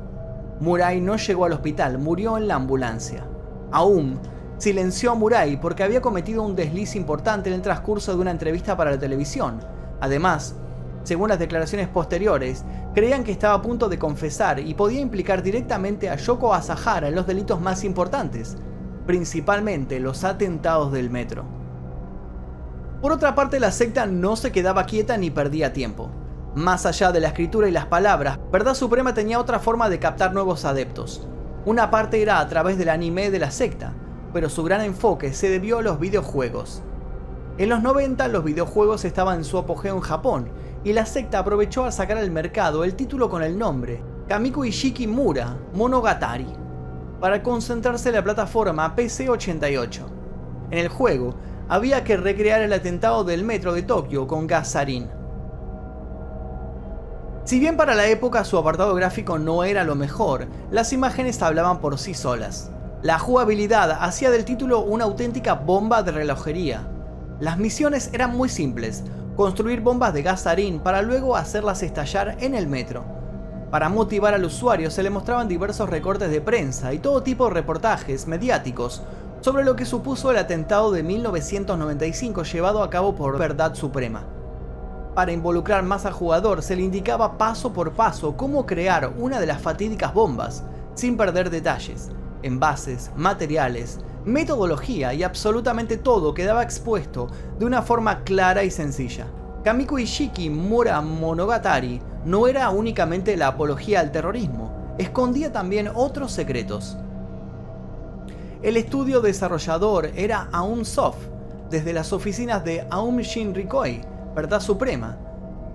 Murai no llegó al hospital, murió en la ambulancia. Aum silenció a Murai porque había cometido un desliz importante en el transcurso de una entrevista para la televisión. Además, Según las declaraciones posteriores, creían que estaba a punto de confesar y podía implicar directamente a Yoko Asahara en los delitos más importantes, principalmente los atentados del metro. Por otra parte, la secta no se quedaba quieta ni perdía tiempo. Más allá de la escritura y las palabras, Verdad Suprema tenía otra forma de captar nuevos adeptos. Una parte era a través del anime de la secta, pero su gran enfoque se debió a los videojuegos. En los 90 los videojuegos estaban en su apogeo en Japón, y la secta aprovechó a sacar al mercado el título con el nombre Kamiku Ishiki Mura Monogatari, para concentrarse en la plataforma PC-88. En el juego, había que recrear el atentado del metro de Tokio con gas si bien para la época su apartado gráfico no era lo mejor, las imágenes hablaban por sí solas. La jugabilidad hacía del título una auténtica bomba de relojería. Las misiones eran muy simples, construir bombas de gas para luego hacerlas estallar en el metro. Para motivar al usuario se le mostraban diversos recortes de prensa y todo tipo de reportajes mediáticos sobre lo que supuso el atentado de 1995 llevado a cabo por Verdad Suprema. Para involucrar más al jugador se le indicaba paso por paso cómo crear una de las fatídicas bombas, sin perder detalles, envases, materiales, metodología y absolutamente todo quedaba expuesto de una forma clara y sencilla. Kamiko Ishiki Mura Monogatari no era únicamente la apología al terrorismo, escondía también otros secretos. El estudio desarrollador era Aum Soft, desde las oficinas de Aum Shinrikoi, verdad suprema.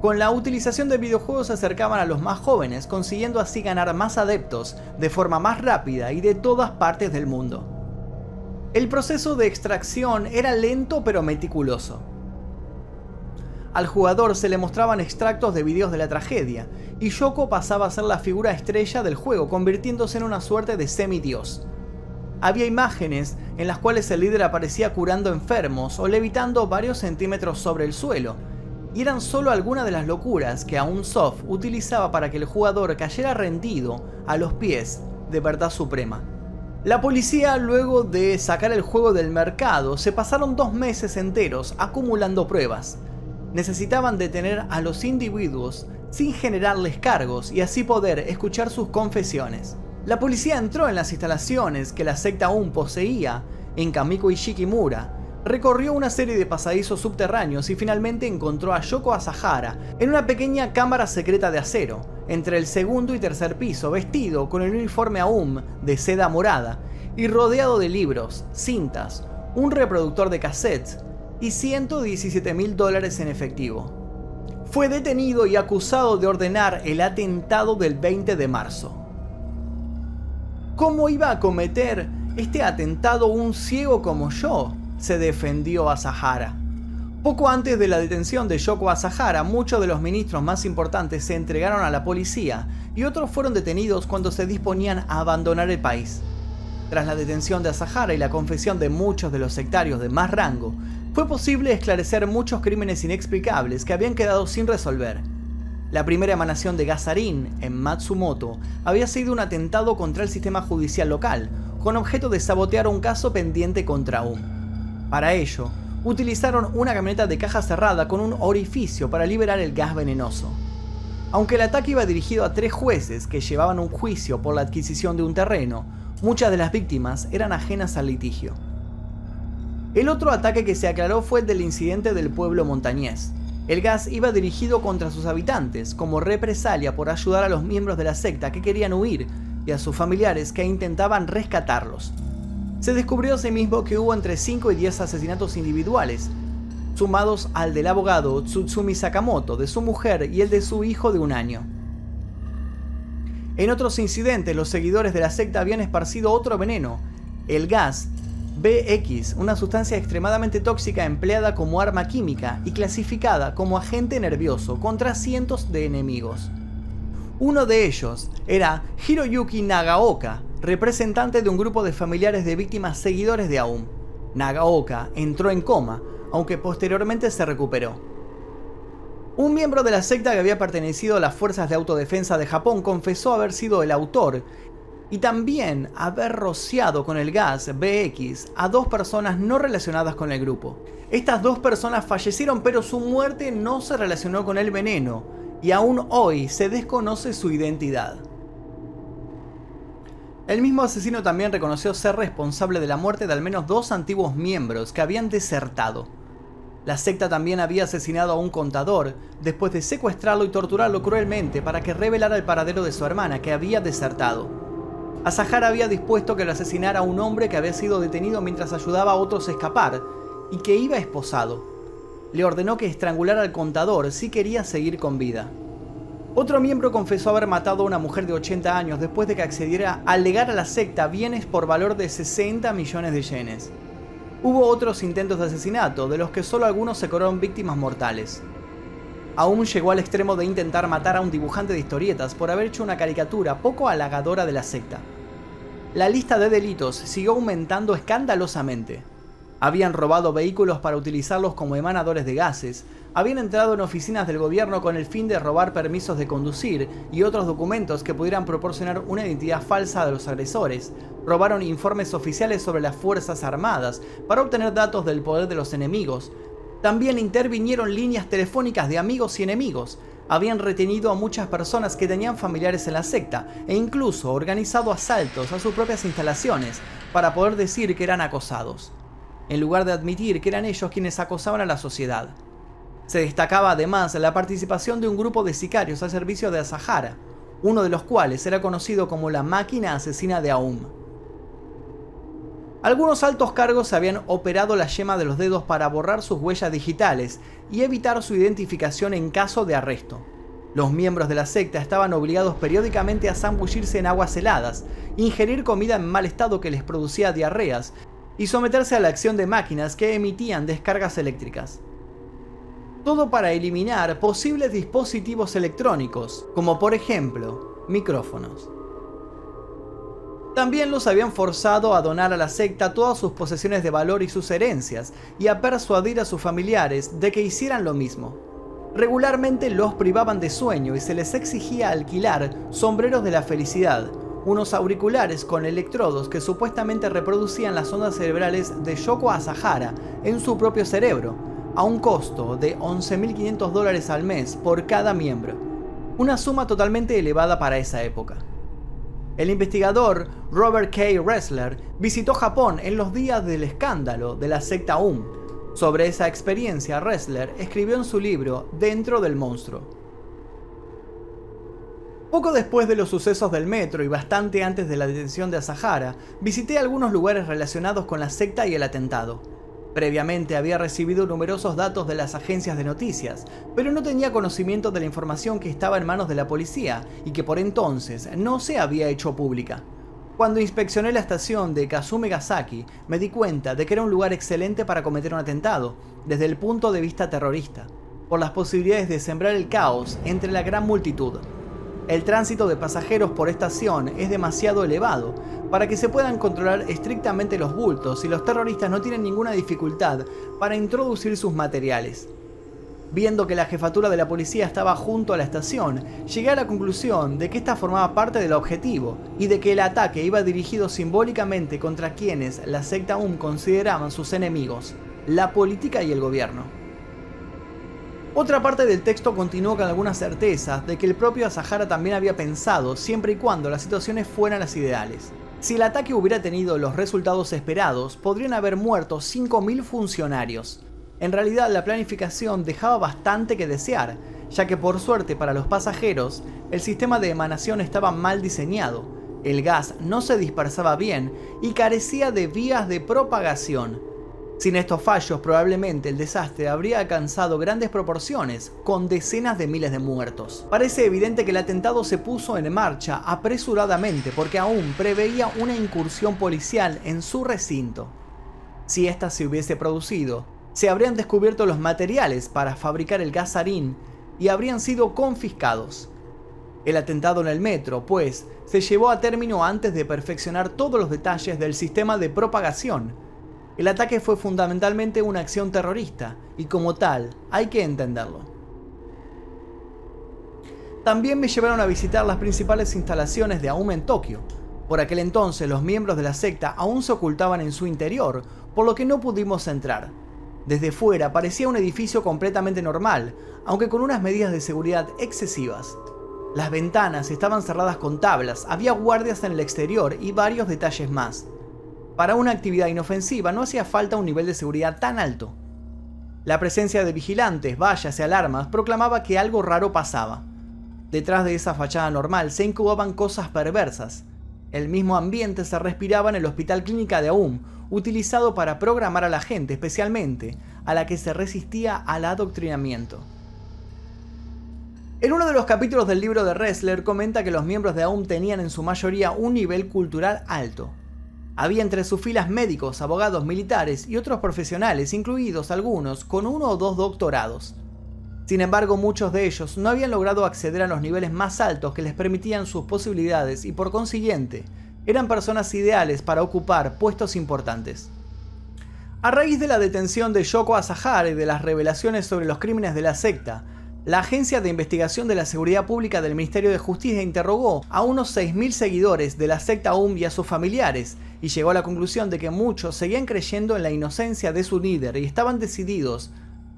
Con la utilización de videojuegos se acercaban a los más jóvenes, consiguiendo así ganar más adeptos de forma más rápida y de todas partes del mundo. El proceso de extracción era lento pero meticuloso. Al jugador se le mostraban extractos de videos de la tragedia, y Yoko pasaba a ser la figura estrella del juego, convirtiéndose en una suerte de semidios. Había imágenes en las cuales el líder aparecía curando enfermos o levitando varios centímetros sobre el suelo, y eran solo algunas de las locuras que aún Soft utilizaba para que el jugador cayera rendido a los pies de Verdad Suprema. La policía, luego de sacar el juego del mercado, se pasaron dos meses enteros acumulando pruebas. Necesitaban detener a los individuos sin generarles cargos y así poder escuchar sus confesiones. La policía entró en las instalaciones que la secta aún poseía en Kamiko Ishikimura, recorrió una serie de pasadizos subterráneos y finalmente encontró a Yoko Asahara en una pequeña cámara secreta de acero, entre el segundo y tercer piso, vestido con el uniforme AUM de seda morada y rodeado de libros, cintas, un reproductor de cassettes y 117 mil dólares en efectivo. Fue detenido y acusado de ordenar el atentado del 20 de marzo. ¿Cómo iba a cometer este atentado un ciego como yo? se defendió a Sahara. Poco antes de la detención de Yoko Asahara, muchos de los ministros más importantes se entregaron a la policía y otros fueron detenidos cuando se disponían a abandonar el país. Tras la detención de Asahara y la confesión de muchos de los sectarios de más rango, fue posible esclarecer muchos crímenes inexplicables que habían quedado sin resolver. La primera emanación de gasarín en Matsumoto había sido un atentado contra el sistema judicial local, con objeto de sabotear un caso pendiente contra un. Para ello, utilizaron una camioneta de caja cerrada con un orificio para liberar el gas venenoso. Aunque el ataque iba dirigido a tres jueces que llevaban un juicio por la adquisición de un terreno, muchas de las víctimas eran ajenas al litigio. El otro ataque que se aclaró fue el del incidente del pueblo montañés, el gas iba dirigido contra sus habitantes, como represalia por ayudar a los miembros de la secta que querían huir y a sus familiares que intentaban rescatarlos. Se descubrió asimismo que hubo entre 5 y 10 asesinatos individuales, sumados al del abogado Tsutsumi Sakamoto, de su mujer y el de su hijo de un año. En otros incidentes, los seguidores de la secta habían esparcido otro veneno, el gas BX, una sustancia extremadamente tóxica empleada como arma química y clasificada como agente nervioso contra cientos de enemigos. Uno de ellos era Hiroyuki Nagaoka, representante de un grupo de familiares de víctimas seguidores de Aum. Nagaoka entró en coma, aunque posteriormente se recuperó. Un miembro de la secta que había pertenecido a las fuerzas de autodefensa de Japón confesó haber sido el autor y también haber rociado con el gas BX a dos personas no relacionadas con el grupo. Estas dos personas fallecieron pero su muerte no se relacionó con el veneno y aún hoy se desconoce su identidad. El mismo asesino también reconoció ser responsable de la muerte de al menos dos antiguos miembros que habían desertado. La secta también había asesinado a un contador después de secuestrarlo y torturarlo cruelmente para que revelara el paradero de su hermana que había desertado. Azahar había dispuesto que lo asesinara a un hombre que había sido detenido mientras ayudaba a otros a escapar y que iba esposado. Le ordenó que estrangulara al contador si quería seguir con vida. Otro miembro confesó haber matado a una mujer de 80 años después de que accediera a legar a la secta bienes por valor de 60 millones de yenes. Hubo otros intentos de asesinato, de los que solo algunos se coronaron víctimas mortales. Aún llegó al extremo de intentar matar a un dibujante de historietas por haber hecho una caricatura poco halagadora de la secta. La lista de delitos siguió aumentando escandalosamente. Habían robado vehículos para utilizarlos como emanadores de gases, habían entrado en oficinas del gobierno con el fin de robar permisos de conducir y otros documentos que pudieran proporcionar una identidad falsa de los agresores, robaron informes oficiales sobre las Fuerzas Armadas para obtener datos del poder de los enemigos, también intervinieron líneas telefónicas de amigos y enemigos, habían retenido a muchas personas que tenían familiares en la secta e incluso organizado asaltos a sus propias instalaciones para poder decir que eran acosados en lugar de admitir que eran ellos quienes acosaban a la sociedad. Se destacaba además la participación de un grupo de sicarios al servicio de Azahara, uno de los cuales era conocido como la máquina asesina de Aum. Algunos altos cargos habían operado la yema de los dedos para borrar sus huellas digitales y evitar su identificación en caso de arresto. Los miembros de la secta estaban obligados periódicamente a zambullirse en aguas heladas, ingerir comida en mal estado que les producía diarreas y someterse a la acción de máquinas que emitían descargas eléctricas. Todo para eliminar posibles dispositivos electrónicos, como por ejemplo micrófonos. También los habían forzado a donar a la secta todas sus posesiones de valor y sus herencias, y a persuadir a sus familiares de que hicieran lo mismo. Regularmente los privaban de sueño y se les exigía alquilar sombreros de la felicidad, unos auriculares con electrodos que supuestamente reproducían las ondas cerebrales de Yoko Asahara en su propio cerebro, a un costo de 11.500 dólares al mes por cada miembro, una suma totalmente elevada para esa época. El investigador Robert K. Ressler visitó Japón en los días del escándalo de la secta UM. Sobre esa experiencia, Ressler escribió en su libro Dentro del monstruo. Poco después de los sucesos del metro y bastante antes de la detención de Asahara, visité algunos lugares relacionados con la secta y el atentado. Previamente había recibido numerosos datos de las agencias de noticias, pero no tenía conocimiento de la información que estaba en manos de la policía y que por entonces no se había hecho pública. Cuando inspeccioné la estación de Kazume Gasaki, me di cuenta de que era un lugar excelente para cometer un atentado, desde el punto de vista terrorista, por las posibilidades de sembrar el caos entre la gran multitud. El tránsito de pasajeros por estación es demasiado elevado para que se puedan controlar estrictamente los bultos y los terroristas no tienen ninguna dificultad para introducir sus materiales. Viendo que la jefatura de la policía estaba junto a la estación, llegué a la conclusión de que esta formaba parte del objetivo y de que el ataque iba dirigido simbólicamente contra quienes la secta UM consideraban sus enemigos, la política y el gobierno. Otra parte del texto continuó con algunas certezas de que el propio Asahara también había pensado siempre y cuando las situaciones fueran las ideales. Si el ataque hubiera tenido los resultados esperados, podrían haber muerto 5.000 funcionarios. En realidad la planificación dejaba bastante que desear, ya que por suerte para los pasajeros, el sistema de emanación estaba mal diseñado, el gas no se dispersaba bien y carecía de vías de propagación, sin estos fallos, probablemente el desastre habría alcanzado grandes proporciones, con decenas de miles de muertos. Parece evidente que el atentado se puso en marcha apresuradamente porque aún preveía una incursión policial en su recinto. Si ésta se hubiese producido, se habrían descubierto los materiales para fabricar el gasarín y habrían sido confiscados. El atentado en el metro, pues, se llevó a término antes de perfeccionar todos los detalles del sistema de propagación el ataque fue fundamentalmente una acción terrorista y como tal hay que entenderlo. También me llevaron a visitar las principales instalaciones de AUM en Tokio. Por aquel entonces los miembros de la secta aún se ocultaban en su interior, por lo que no pudimos entrar. Desde fuera parecía un edificio completamente normal, aunque con unas medidas de seguridad excesivas. Las ventanas estaban cerradas con tablas, había guardias en el exterior y varios detalles más. Para una actividad inofensiva no hacía falta un nivel de seguridad tan alto. La presencia de vigilantes, vallas y alarmas proclamaba que algo raro pasaba. Detrás de esa fachada normal se incubaban cosas perversas. El mismo ambiente se respiraba en el Hospital Clínica de Aum, utilizado para programar a la gente, especialmente a la que se resistía al adoctrinamiento. En uno de los capítulos del libro de Ressler comenta que los miembros de AUM tenían en su mayoría un nivel cultural alto. Había entre sus filas médicos, abogados, militares y otros profesionales, incluidos algunos con uno o dos doctorados. Sin embargo, muchos de ellos no habían logrado acceder a los niveles más altos que les permitían sus posibilidades y por consiguiente, eran personas ideales para ocupar puestos importantes. A raíz de la detención de Yoko Asahara y de las revelaciones sobre los crímenes de la secta, la Agencia de Investigación de la Seguridad Pública del Ministerio de Justicia interrogó a unos 6.000 seguidores de la secta UM y a sus familiares, y llegó a la conclusión de que muchos seguían creyendo en la inocencia de su líder y estaban decididos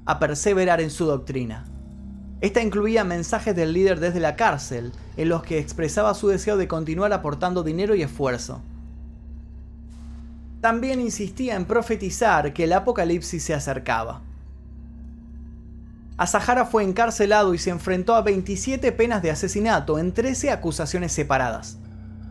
a perseverar en su doctrina. Esta incluía mensajes del líder desde la cárcel, en los que expresaba su deseo de continuar aportando dinero y esfuerzo. También insistía en profetizar que el apocalipsis se acercaba. Asahara fue encarcelado y se enfrentó a 27 penas de asesinato en 13 acusaciones separadas.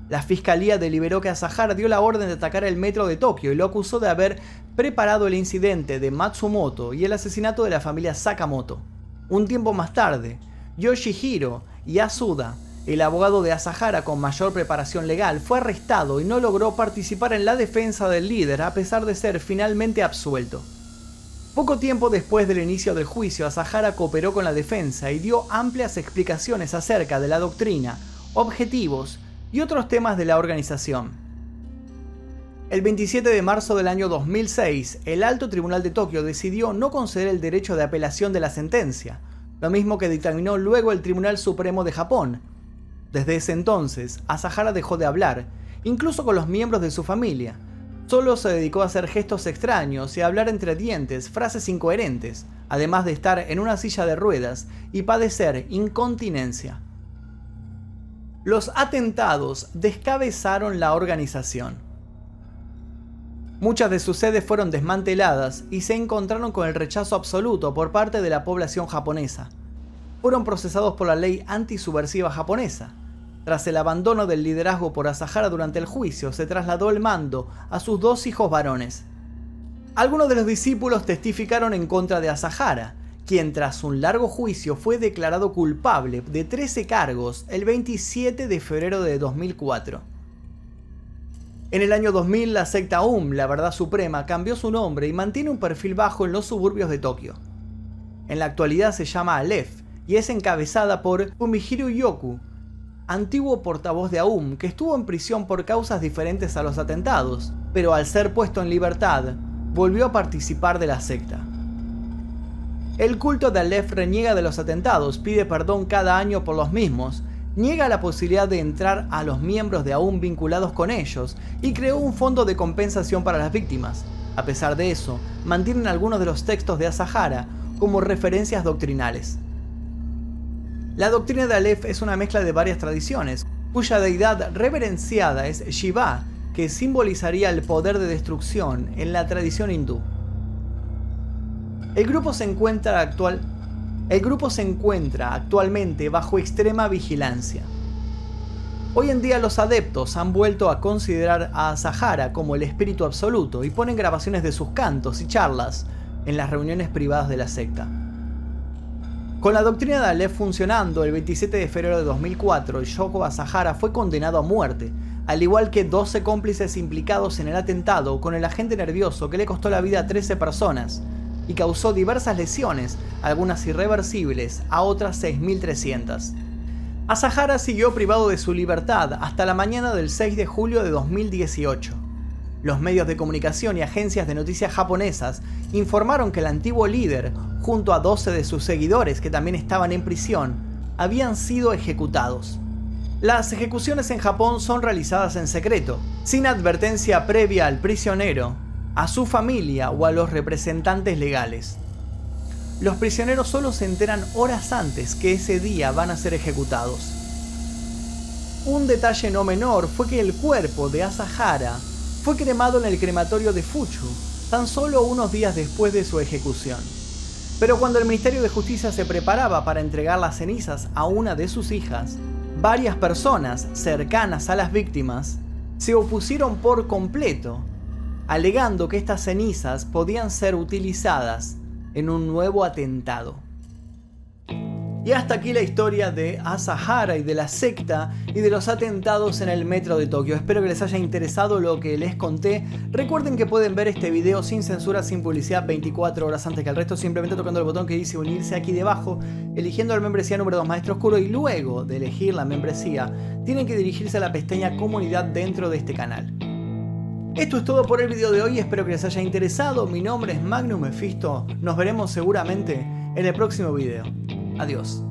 La fiscalía deliberó que Asahara dio la orden de atacar el metro de Tokio y lo acusó de haber preparado el incidente de Matsumoto y el asesinato de la familia Sakamoto. Un tiempo más tarde, Yoshihiro Yasuda, el abogado de Asahara con mayor preparación legal, fue arrestado y no logró participar en la defensa del líder a pesar de ser finalmente absuelto. Poco tiempo después del inicio del juicio, Asahara cooperó con la defensa y dio amplias explicaciones acerca de la doctrina, objetivos y otros temas de la organización. El 27 de marzo del año 2006, el Alto Tribunal de Tokio decidió no conceder el derecho de apelación de la sentencia, lo mismo que dictaminó luego el Tribunal Supremo de Japón. Desde ese entonces, Asahara dejó de hablar, incluso con los miembros de su familia, Solo se dedicó a hacer gestos extraños y a hablar entre dientes frases incoherentes, además de estar en una silla de ruedas y padecer incontinencia. Los atentados descabezaron la organización. Muchas de sus sedes fueron desmanteladas y se encontraron con el rechazo absoluto por parte de la población japonesa. Fueron procesados por la ley antisubversiva japonesa, tras el abandono del liderazgo por Asahara durante el juicio, se trasladó el mando a sus dos hijos varones. Algunos de los discípulos testificaron en contra de Asahara, quien tras un largo juicio fue declarado culpable de 13 cargos el 27 de febrero de 2004. En el año 2000, la secta UM, la Verdad Suprema, cambió su nombre y mantiene un perfil bajo en los suburbios de Tokio. En la actualidad se llama Aleph y es encabezada por Fumihiro Yoku, antiguo portavoz de AUM que estuvo en prisión por causas diferentes a los atentados, pero al ser puesto en libertad, volvió a participar de la secta. El culto de Aleph reniega de los atentados, pide perdón cada año por los mismos, niega la posibilidad de entrar a los miembros de AUM vinculados con ellos y creó un fondo de compensación para las víctimas. A pesar de eso, mantienen algunos de los textos de Asahara como referencias doctrinales. La doctrina de Aleph es una mezcla de varias tradiciones, cuya deidad reverenciada es Shiva, que simbolizaría el poder de destrucción en la tradición hindú. El grupo se encuentra actualmente bajo extrema vigilancia. Hoy en día los adeptos han vuelto a considerar a Sahara como el espíritu absoluto y ponen grabaciones de sus cantos y charlas en las reuniones privadas de la secta. Con la doctrina de Aleph funcionando, el 27 de febrero de 2004, Yoko Asahara fue condenado a muerte, al igual que 12 cómplices implicados en el atentado con el agente nervioso que le costó la vida a 13 personas y causó diversas lesiones, algunas irreversibles, a otras 6.300. Asahara siguió privado de su libertad hasta la mañana del 6 de julio de 2018. Los medios de comunicación y agencias de noticias japonesas informaron que el antiguo líder, junto a 12 de sus seguidores que también estaban en prisión, habían sido ejecutados. Las ejecuciones en Japón son realizadas en secreto, sin advertencia previa al prisionero, a su familia o a los representantes legales. Los prisioneros solo se enteran horas antes que ese día van a ser ejecutados. Un detalle no menor fue que el cuerpo de Asahara fue cremado en el crematorio de Fuchu, tan solo unos días después de su ejecución. Pero cuando el Ministerio de Justicia se preparaba para entregar las cenizas a una de sus hijas, varias personas cercanas a las víctimas se opusieron por completo, alegando que estas cenizas podían ser utilizadas en un nuevo atentado. Y hasta aquí la historia de Asahara y de la secta y de los atentados en el metro de Tokio. Espero que les haya interesado lo que les conté. Recuerden que pueden ver este video sin censura, sin publicidad, 24 horas antes que el resto, simplemente tocando el botón que dice unirse aquí debajo, eligiendo la membresía número 2 Maestro Oscuro y luego de elegir la membresía, tienen que dirigirse a la pestaña comunidad dentro de este canal. Esto es todo por el video de hoy, espero que les haya interesado. Mi nombre es Magnum Mephisto, nos veremos seguramente en el próximo video. Adiós.